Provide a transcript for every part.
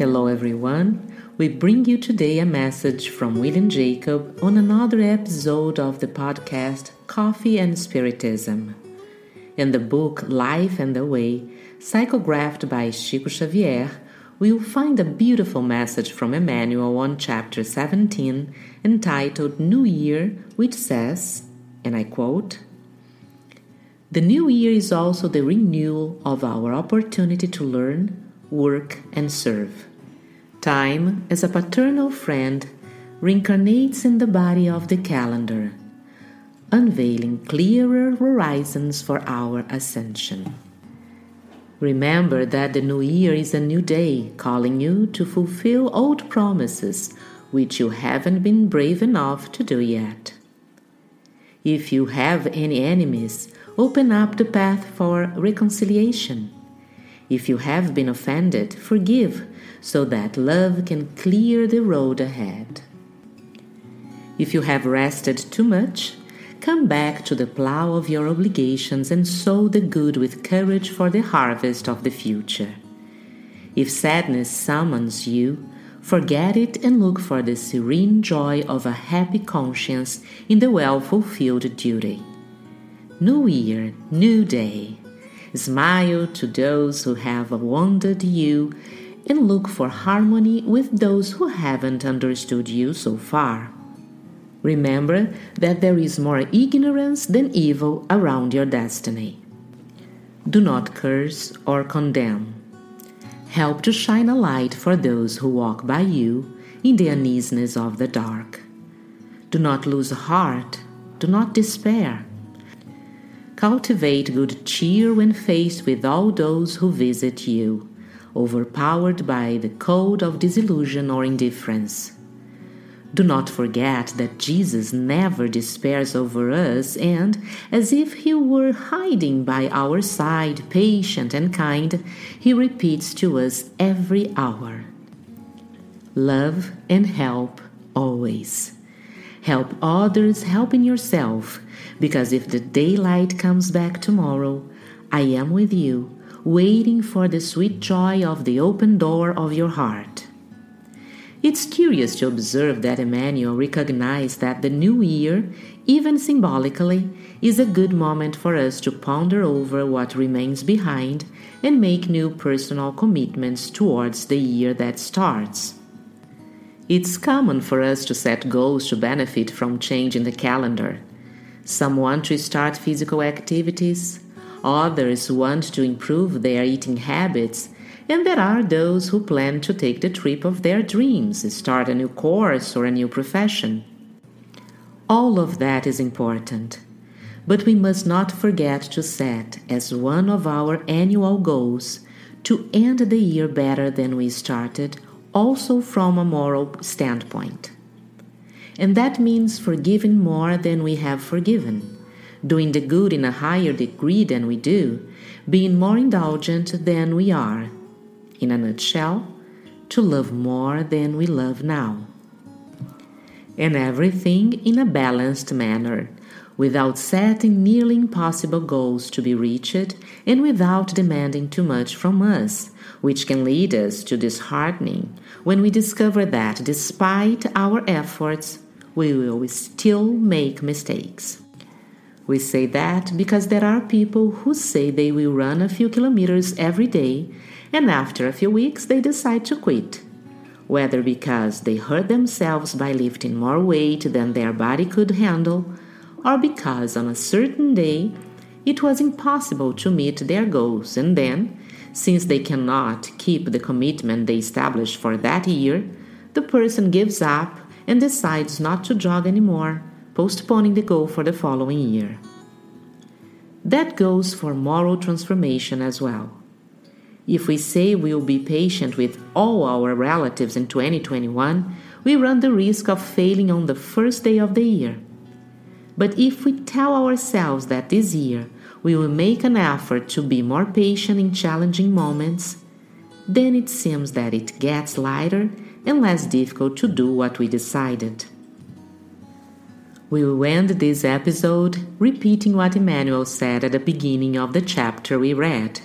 Hello, everyone. We bring you today a message from William Jacob on another episode of the podcast Coffee and Spiritism. In the book Life and the Way, psychographed by Chico Xavier, we will find a beautiful message from Emmanuel on chapter 17 entitled New Year, which says, and I quote, The new year is also the renewal of our opportunity to learn, work, and serve. Time, as a paternal friend, reincarnates in the body of the calendar, unveiling clearer horizons for our ascension. Remember that the new year is a new day, calling you to fulfill old promises which you haven't been brave enough to do yet. If you have any enemies, open up the path for reconciliation. If you have been offended, forgive so that love can clear the road ahead. If you have rested too much, come back to the plow of your obligations and sow the good with courage for the harvest of the future. If sadness summons you, forget it and look for the serene joy of a happy conscience in the well fulfilled duty. New Year, new day. Smile to those who have wounded you and look for harmony with those who haven't understood you so far. Remember that there is more ignorance than evil around your destiny. Do not curse or condemn. Help to shine a light for those who walk by you in the uneasiness of the dark. Do not lose heart. Do not despair. Cultivate good cheer when faced with all those who visit you overpowered by the cold of disillusion or indifference. Do not forget that Jesus never despairs over us, and, as if he were hiding by our side, patient and kind, he repeats to us every hour Love and help always. Help others, helping yourself, because if the daylight comes back tomorrow, I am with you waiting for the sweet joy of the open door of your heart. It's curious to observe that Emmanuel recognized that the new year, even symbolically, is a good moment for us to ponder over what remains behind and make new personal commitments towards the year that starts. It's common for us to set goals to benefit from change in the calendar. Some want to start physical activities, Others want to improve their eating habits, and there are those who plan to take the trip of their dreams, start a new course or a new profession. All of that is important, but we must not forget to set as one of our annual goals to end the year better than we started, also from a moral standpoint. And that means forgiving more than we have forgiven doing the good in a higher degree than we do, being more indulgent than we are. In a nutshell, to love more than we love now. And everything in a balanced manner, without setting nearly impossible goals to be reached and without demanding too much from us, which can lead us to disheartening when we discover that despite our efforts, we will still make mistakes. We say that because there are people who say they will run a few kilometers every day, and after a few weeks they decide to quit. Whether because they hurt themselves by lifting more weight than their body could handle, or because on a certain day it was impossible to meet their goals, and then, since they cannot keep the commitment they established for that year, the person gives up and decides not to jog anymore postponing the goal for the following year. That goes for moral transformation as well. If we say we will be patient with all our relatives in 2021, we run the risk of failing on the first day of the year. But if we tell ourselves that this year we will make an effort to be more patient in challenging moments, then it seems that it gets lighter and less difficult to do what we decided. We will end this episode repeating what Emmanuel said at the beginning of the chapter we read.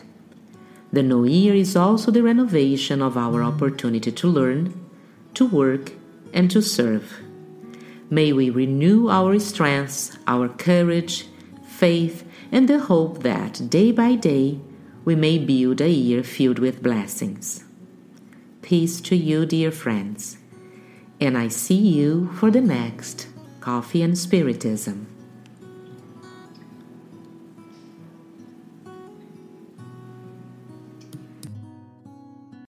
The new year is also the renovation of our opportunity to learn, to work, and to serve. May we renew our strength, our courage, faith, and the hope that day by day we may build a year filled with blessings. Peace to you, dear friends, and I see you for the next Coffee and Spiritism.